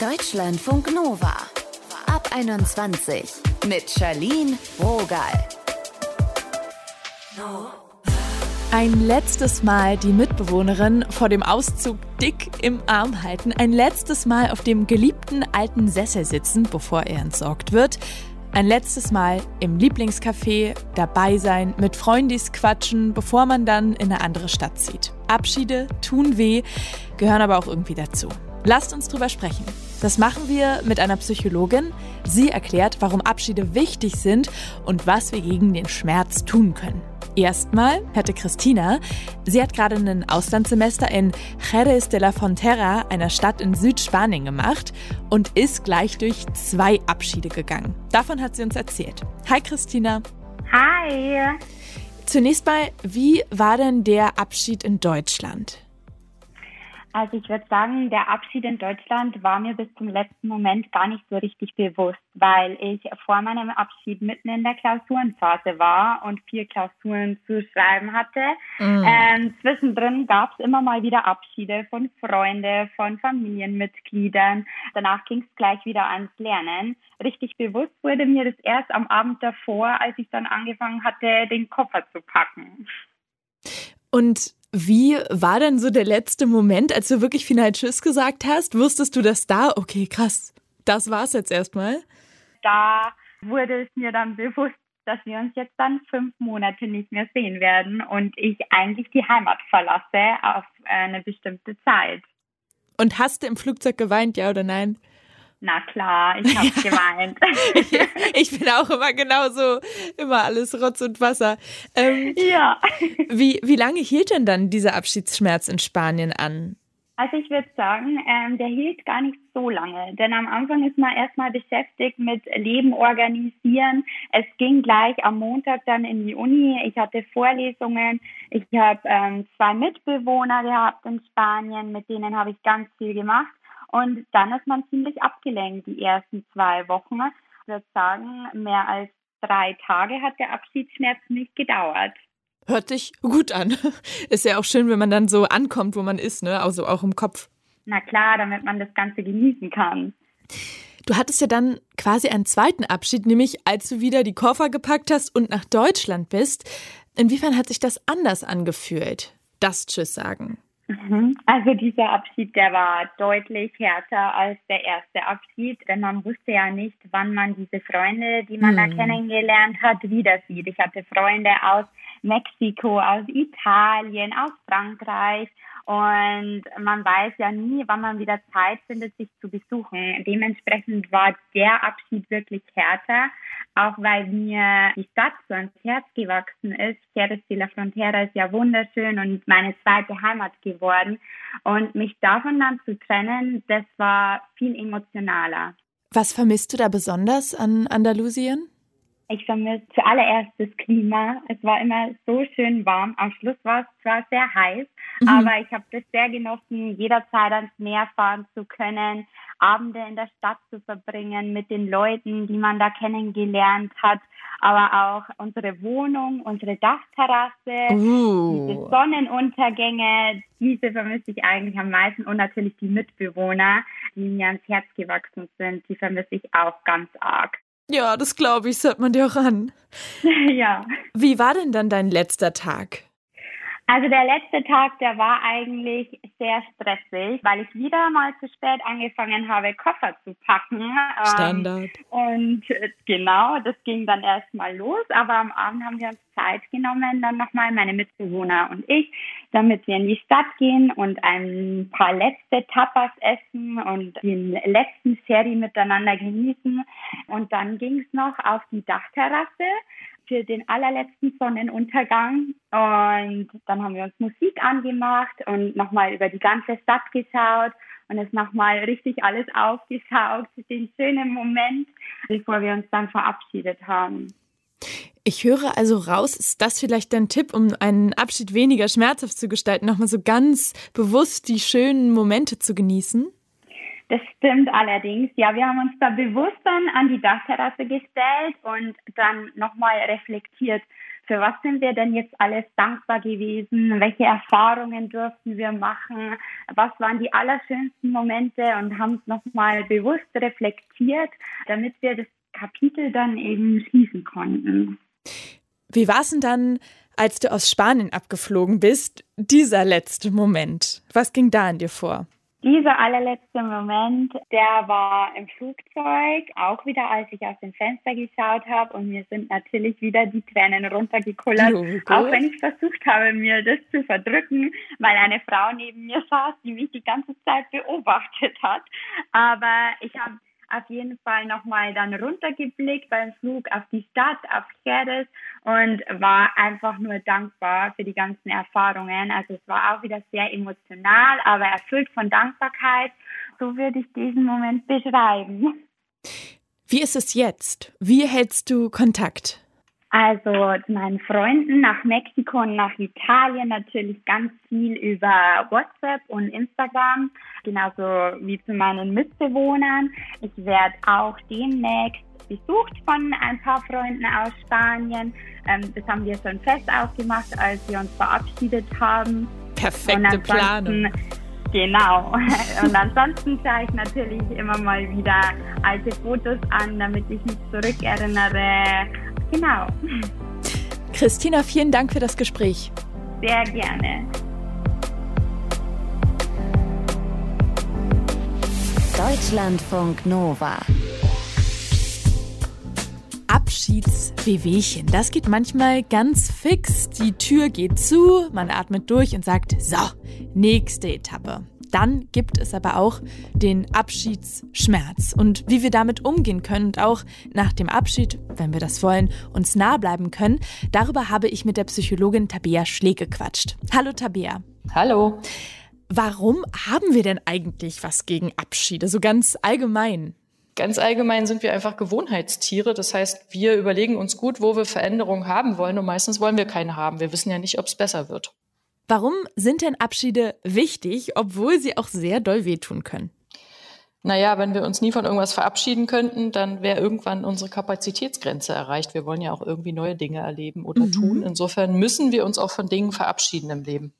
Deutschlandfunk Nova. Ab 21 mit Charlene Rogal. Ein letztes Mal die Mitbewohnerin vor dem Auszug dick im Arm halten, ein letztes Mal auf dem geliebten alten Sessel sitzen, bevor er entsorgt wird. Ein letztes Mal im Lieblingscafé dabei sein, mit Freundis quatschen, bevor man dann in eine andere Stadt zieht. Abschiede tun weh, gehören aber auch irgendwie dazu. Lasst uns drüber sprechen. Das machen wir mit einer Psychologin. Sie erklärt, warum Abschiede wichtig sind und was wir gegen den Schmerz tun können. Erstmal hätte Christina, sie hat gerade ein Auslandssemester in Jerez de la Frontera, einer Stadt in Südspanien, gemacht und ist gleich durch zwei Abschiede gegangen. Davon hat sie uns erzählt. Hi Christina. Hi. Zunächst mal, wie war denn der Abschied in Deutschland? Also ich würde sagen, der Abschied in Deutschland war mir bis zum letzten Moment gar nicht so richtig bewusst, weil ich vor meinem Abschied mitten in der Klausurenphase war und vier Klausuren zu schreiben hatte. Mhm. Ähm, zwischendrin gab es immer mal wieder Abschiede von Freunden, von Familienmitgliedern. Danach ging es gleich wieder ans Lernen. Richtig bewusst wurde mir das erst am Abend davor, als ich dann angefangen hatte, den Koffer zu packen. Und wie war denn so der letzte Moment, als du wirklich final Tschüss gesagt hast? Wusstest du das da? Okay, krass. Das war's jetzt erstmal. Da wurde es mir dann bewusst, dass wir uns jetzt dann fünf Monate nicht mehr sehen werden und ich eigentlich die Heimat verlasse auf eine bestimmte Zeit. Und hast du im Flugzeug geweint, ja oder nein? Na klar, ich habe geweint. ich, ich, bin auch immer genauso, immer alles Rotz und Wasser. Ähm, ja. Wie, wie lange hielt denn dann dieser Abschiedsschmerz in Spanien an? Also ich würde sagen, ähm, der hielt gar nicht so lange, denn am Anfang ist man erstmal beschäftigt mit Leben organisieren. Es ging gleich am Montag dann in die Uni. Ich hatte Vorlesungen. Ich habe ähm, zwei Mitbewohner gehabt in Spanien, mit denen habe ich ganz viel gemacht. Und dann ist man ziemlich abgelenkt die ersten zwei Wochen. Ich würde sagen, mehr als drei Tage hat der Abschiedsschmerz nicht gedauert. Hört sich gut an. Ist ja auch schön, wenn man dann so ankommt, wo man ist, ne? Also auch im Kopf. Na klar, damit man das Ganze genießen kann. Du hattest ja dann quasi einen zweiten Abschied, nämlich als du wieder die Koffer gepackt hast und nach Deutschland bist. Inwiefern hat sich das anders angefühlt? Das Tschüss sagen. Mhm. Also dieser Abschied, der war deutlich härter als der erste Abschied, denn man wusste ja nicht, wann man diese Freunde, die man mhm. da kennengelernt hat, wieder sieht. Ich hatte Freunde aus Mexiko, aus Italien, aus Frankreich und man weiß ja nie, wann man wieder Zeit findet, sich zu besuchen. Dementsprechend war der Abschied wirklich härter, auch weil mir die Stadt so ans Herz gewachsen ist. Jerez de la Frontera ist ja wunderschön und meine zweite Heimat geworden. Und mich davon dann zu trennen, das war viel emotionaler. Was vermisst du da besonders an Andalusien? Ich vermisse zuallererst das Klima. Es war immer so schön warm. Am Schluss war es zwar sehr heiß, mhm. aber ich habe das sehr genossen, jederzeit ans Meer fahren zu können, Abende in der Stadt zu verbringen mit den Leuten, die man da kennengelernt hat, aber auch unsere Wohnung, unsere Dachterrasse, uh. diese Sonnenuntergänge, diese vermisse ich eigentlich am meisten und natürlich die Mitbewohner, die mir ans Herz gewachsen sind, die vermisse ich auch ganz arg. Ja, das glaube ich, hört man dir auch an. ja. Wie war denn dann dein letzter Tag? Also der letzte Tag, der war eigentlich sehr stressig, weil ich wieder mal zu spät angefangen habe, Koffer zu packen. Ähm, Standard. und äh, genau, das ging dann erstmal los. Aber am Abend haben wir uns Zeit genommen, dann nochmal meine Mitbewohner und ich, damit wir in die Stadt gehen und ein paar letzte Tapas essen und den letzten Sherry miteinander genießen. Und dann ging es noch auf die Dachterrasse für den allerletzten Sonnenuntergang. Und dann haben wir uns Musik angemacht und nochmal über die ganze Stadt geschaut und es nochmal richtig alles aufgesaugt, den schönen Moment, bevor wir uns dann verabschiedet haben. Ich höre also raus, ist das vielleicht dein Tipp, um einen Abschied weniger schmerzhaft zu gestalten, nochmal so ganz bewusst die schönen Momente zu genießen? Das stimmt allerdings. Ja, wir haben uns da bewusst dann an die Dachterrasse gestellt und dann nochmal reflektiert, für was sind wir denn jetzt alles dankbar gewesen? Welche Erfahrungen durften wir machen? Was waren die allerschönsten Momente und haben es nochmal bewusst reflektiert, damit wir das Kapitel dann eben schließen konnten. Wie war es denn dann, als du aus Spanien abgeflogen bist, dieser letzte Moment? Was ging da in dir vor? Dieser allerletzte Moment, der war im Flugzeug, auch wieder, als ich aus dem Fenster geschaut habe und mir sind natürlich wieder die Tränen runtergekullert, oh auch wenn ich versucht habe, mir das zu verdrücken, weil eine Frau neben mir saß, die mich die ganze Zeit beobachtet hat. Aber ich habe auf jeden Fall nochmal dann runtergeblickt beim Flug auf die Stadt, auf Jerez und war einfach nur dankbar für die ganzen Erfahrungen. Also es war auch wieder sehr emotional, aber erfüllt von Dankbarkeit. So würde ich diesen Moment beschreiben. Wie ist es jetzt? Wie hältst du Kontakt? Also zu meinen Freunden nach Mexiko und nach Italien natürlich ganz viel über WhatsApp und Instagram, genauso wie zu meinen Mitbewohnern. Ich werde auch demnächst besucht von ein paar Freunden aus Spanien. Ähm, das haben wir schon fest ausgemacht, als wir uns verabschiedet haben. Perfekte Planung. Genau. Und ansonsten schaue ich natürlich immer mal wieder alte Fotos an, damit ich mich zurückerinnere Genau. Christina, vielen Dank für das Gespräch. Sehr gerne. Deutschlandfunk Nova. Abschiedswehwehchen. Das geht manchmal ganz fix. Die Tür geht zu, man atmet durch und sagt, so, nächste Etappe. Dann gibt es aber auch den Abschiedsschmerz und wie wir damit umgehen können und auch nach dem Abschied, wenn wir das wollen, uns nah bleiben können. Darüber habe ich mit der Psychologin Tabea Schlee gequatscht. Hallo Tabea. Hallo. Warum haben wir denn eigentlich was gegen Abschiede, so ganz allgemein? Ganz allgemein sind wir einfach Gewohnheitstiere. Das heißt, wir überlegen uns gut, wo wir Veränderungen haben wollen und meistens wollen wir keine haben. Wir wissen ja nicht, ob es besser wird. Warum sind denn Abschiede wichtig, obwohl sie auch sehr doll wehtun können? Naja, wenn wir uns nie von irgendwas verabschieden könnten, dann wäre irgendwann unsere Kapazitätsgrenze erreicht. Wir wollen ja auch irgendwie neue Dinge erleben oder mhm. tun. Insofern müssen wir uns auch von Dingen verabschieden im Leben.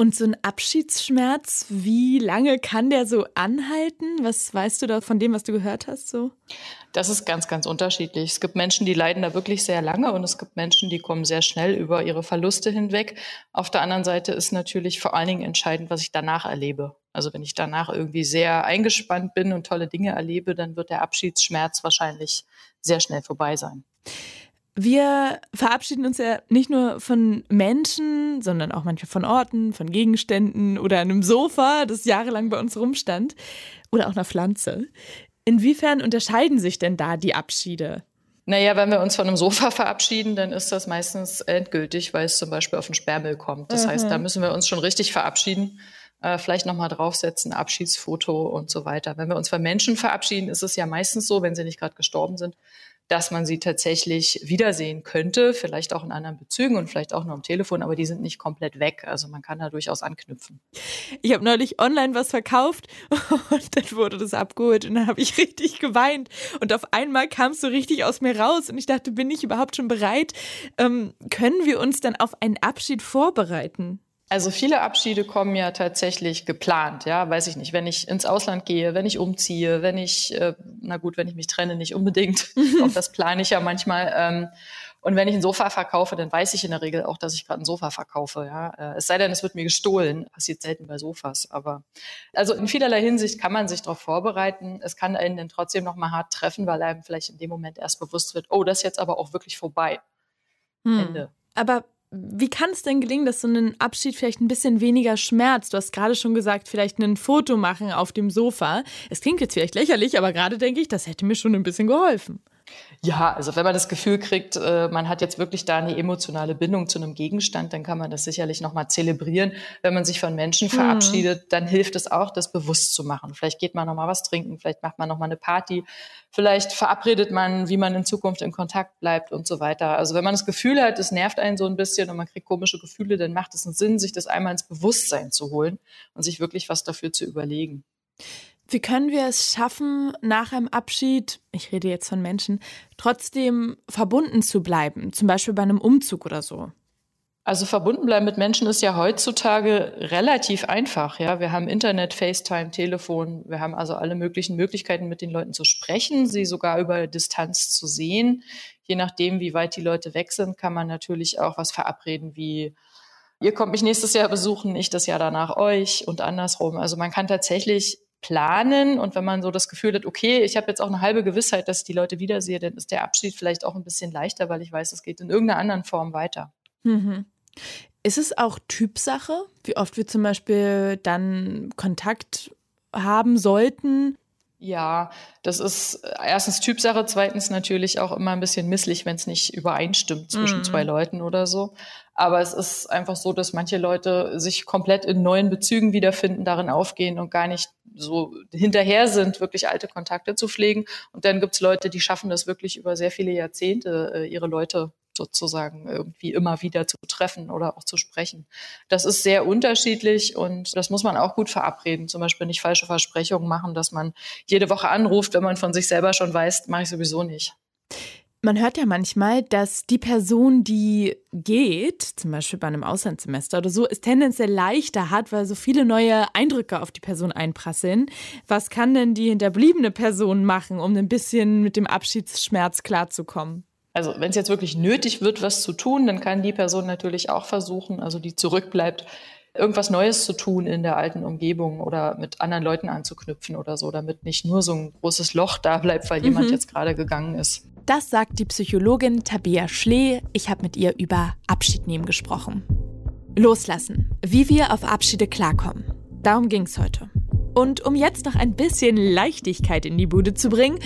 Und so ein Abschiedsschmerz, wie lange kann der so anhalten? Was weißt du da von dem, was du gehört hast? So? Das ist ganz, ganz unterschiedlich. Es gibt Menschen, die leiden da wirklich sehr lange und es gibt Menschen, die kommen sehr schnell über ihre Verluste hinweg. Auf der anderen Seite ist natürlich vor allen Dingen entscheidend, was ich danach erlebe. Also wenn ich danach irgendwie sehr eingespannt bin und tolle Dinge erlebe, dann wird der Abschiedsschmerz wahrscheinlich sehr schnell vorbei sein. Wir verabschieden uns ja nicht nur von Menschen, sondern auch manchmal von Orten, von Gegenständen oder einem Sofa, das jahrelang bei uns rumstand, oder auch einer Pflanze. Inwiefern unterscheiden sich denn da die Abschiede? Naja, wenn wir uns von einem Sofa verabschieden, dann ist das meistens endgültig, weil es zum Beispiel auf den Sperrmüll kommt. Das mhm. heißt, da müssen wir uns schon richtig verabschieden. Äh, vielleicht nochmal draufsetzen, Abschiedsfoto und so weiter. Wenn wir uns von Menschen verabschieden, ist es ja meistens so, wenn sie nicht gerade gestorben sind, dass man sie tatsächlich wiedersehen könnte, vielleicht auch in anderen Bezügen und vielleicht auch nur am Telefon, aber die sind nicht komplett weg. Also man kann da durchaus anknüpfen. Ich habe neulich online was verkauft und dann wurde das abgeholt und dann habe ich richtig geweint und auf einmal kam es so richtig aus mir raus und ich dachte, bin ich überhaupt schon bereit? Ähm, können wir uns dann auf einen Abschied vorbereiten? Also viele Abschiede kommen ja tatsächlich geplant, ja, weiß ich nicht. Wenn ich ins Ausland gehe, wenn ich umziehe, wenn ich, äh, na gut, wenn ich mich trenne, nicht unbedingt. auch das plane ich ja manchmal. Ähm, und wenn ich ein Sofa verkaufe, dann weiß ich in der Regel auch, dass ich gerade ein Sofa verkaufe. Ja, äh, es sei denn, es wird mir gestohlen. Passiert selten bei Sofas. Aber also in vielerlei Hinsicht kann man sich darauf vorbereiten. Es kann einen dann trotzdem noch mal hart treffen, weil einem vielleicht in dem Moment erst bewusst wird, oh, das ist jetzt aber auch wirklich vorbei. Hm. Ende. Aber wie kann es denn gelingen, dass so ein Abschied vielleicht ein bisschen weniger schmerzt? Du hast gerade schon gesagt, vielleicht ein Foto machen auf dem Sofa. Es klingt jetzt vielleicht lächerlich, aber gerade denke ich, das hätte mir schon ein bisschen geholfen. Ja, also wenn man das Gefühl kriegt, äh, man hat jetzt wirklich da eine emotionale Bindung zu einem Gegenstand, dann kann man das sicherlich nochmal zelebrieren. Wenn man sich von Menschen mhm. verabschiedet, mhm. dann hilft es auch, das bewusst zu machen. Vielleicht geht man nochmal was trinken, vielleicht macht man nochmal eine Party, vielleicht verabredet man, wie man in Zukunft in Kontakt bleibt und so weiter. Also wenn man das Gefühl hat, es nervt einen so ein bisschen und man kriegt komische Gefühle, dann macht es einen Sinn, sich das einmal ins Bewusstsein zu holen und sich wirklich was dafür zu überlegen. Wie können wir es schaffen, nach einem Abschied, ich rede jetzt von Menschen, trotzdem verbunden zu bleiben, zum Beispiel bei einem Umzug oder so? Also verbunden bleiben mit Menschen ist ja heutzutage relativ einfach. Ja, wir haben Internet, FaceTime, Telefon. Wir haben also alle möglichen Möglichkeiten, mit den Leuten zu sprechen, sie sogar über Distanz zu sehen. Je nachdem, wie weit die Leute weg sind, kann man natürlich auch was verabreden wie ihr kommt mich nächstes Jahr besuchen, ich das Jahr danach euch und andersrum. Also man kann tatsächlich planen und wenn man so das Gefühl hat, okay, ich habe jetzt auch eine halbe Gewissheit, dass ich die Leute wiedersehe, dann ist der Abschied vielleicht auch ein bisschen leichter, weil ich weiß, es geht in irgendeiner anderen Form weiter. Mhm. Ist es auch Typsache, wie oft wir zum Beispiel dann Kontakt haben sollten? Ja, das ist erstens Typsache, zweitens natürlich auch immer ein bisschen misslich, wenn es nicht übereinstimmt zwischen mhm. zwei Leuten oder so. Aber es ist einfach so, dass manche Leute sich komplett in neuen Bezügen wiederfinden, darin aufgehen und gar nicht so hinterher sind, wirklich alte Kontakte zu pflegen. Und dann gibt's Leute, die schaffen das wirklich über sehr viele Jahrzehnte, äh, ihre Leute sozusagen irgendwie immer wieder zu treffen oder auch zu sprechen. Das ist sehr unterschiedlich und das muss man auch gut verabreden. Zum Beispiel nicht falsche Versprechungen machen, dass man jede Woche anruft, wenn man von sich selber schon weiß, mache ich sowieso nicht. Man hört ja manchmal, dass die Person, die geht, zum Beispiel bei einem Auslandssemester oder so, es tendenziell leichter hat, weil so viele neue Eindrücke auf die Person einprasseln. Was kann denn die hinterbliebene Person machen, um ein bisschen mit dem Abschiedsschmerz klarzukommen? Also wenn es jetzt wirklich nötig wird, was zu tun, dann kann die Person natürlich auch versuchen, also die zurückbleibt, irgendwas Neues zu tun in der alten Umgebung oder mit anderen Leuten anzuknüpfen oder so, damit nicht nur so ein großes Loch da bleibt, weil mhm. jemand jetzt gerade gegangen ist. Das sagt die Psychologin Tabea Schlee. Ich habe mit ihr über Abschied nehmen gesprochen. Loslassen. Wie wir auf Abschiede klarkommen. Darum ging es heute. Und um jetzt noch ein bisschen Leichtigkeit in die Bude zu bringen,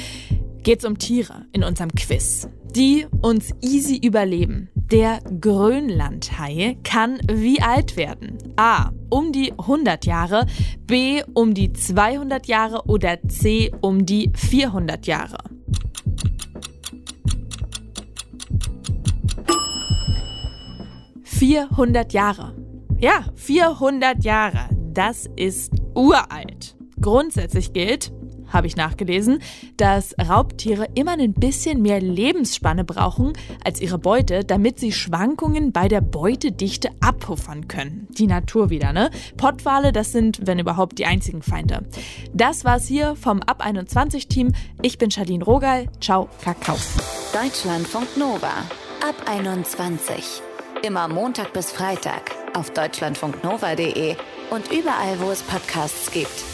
geht es um Tiere in unserem Quiz, die uns easy überleben. Der Grönlandhai kann wie alt werden? A. Um die 100 Jahre, B. Um die 200 Jahre oder C. Um die 400 Jahre. Vierhundert Jahre. Ja, 400 Jahre. Das ist uralt. Grundsätzlich gilt, habe ich nachgelesen, dass Raubtiere immer ein bisschen mehr Lebensspanne brauchen als ihre Beute, damit sie Schwankungen bei der Beutedichte abpuffern können. Die Natur wieder, ne? Pottwale, das sind, wenn überhaupt, die einzigen Feinde. Das war's hier vom Ab 21 Team. Ich bin Charlene Rogal. Ciao, Kakao. Deutschlandfunk Nova. Ab 21. Immer Montag bis Freitag auf deutschlandfunknova.de und überall, wo es Podcasts gibt.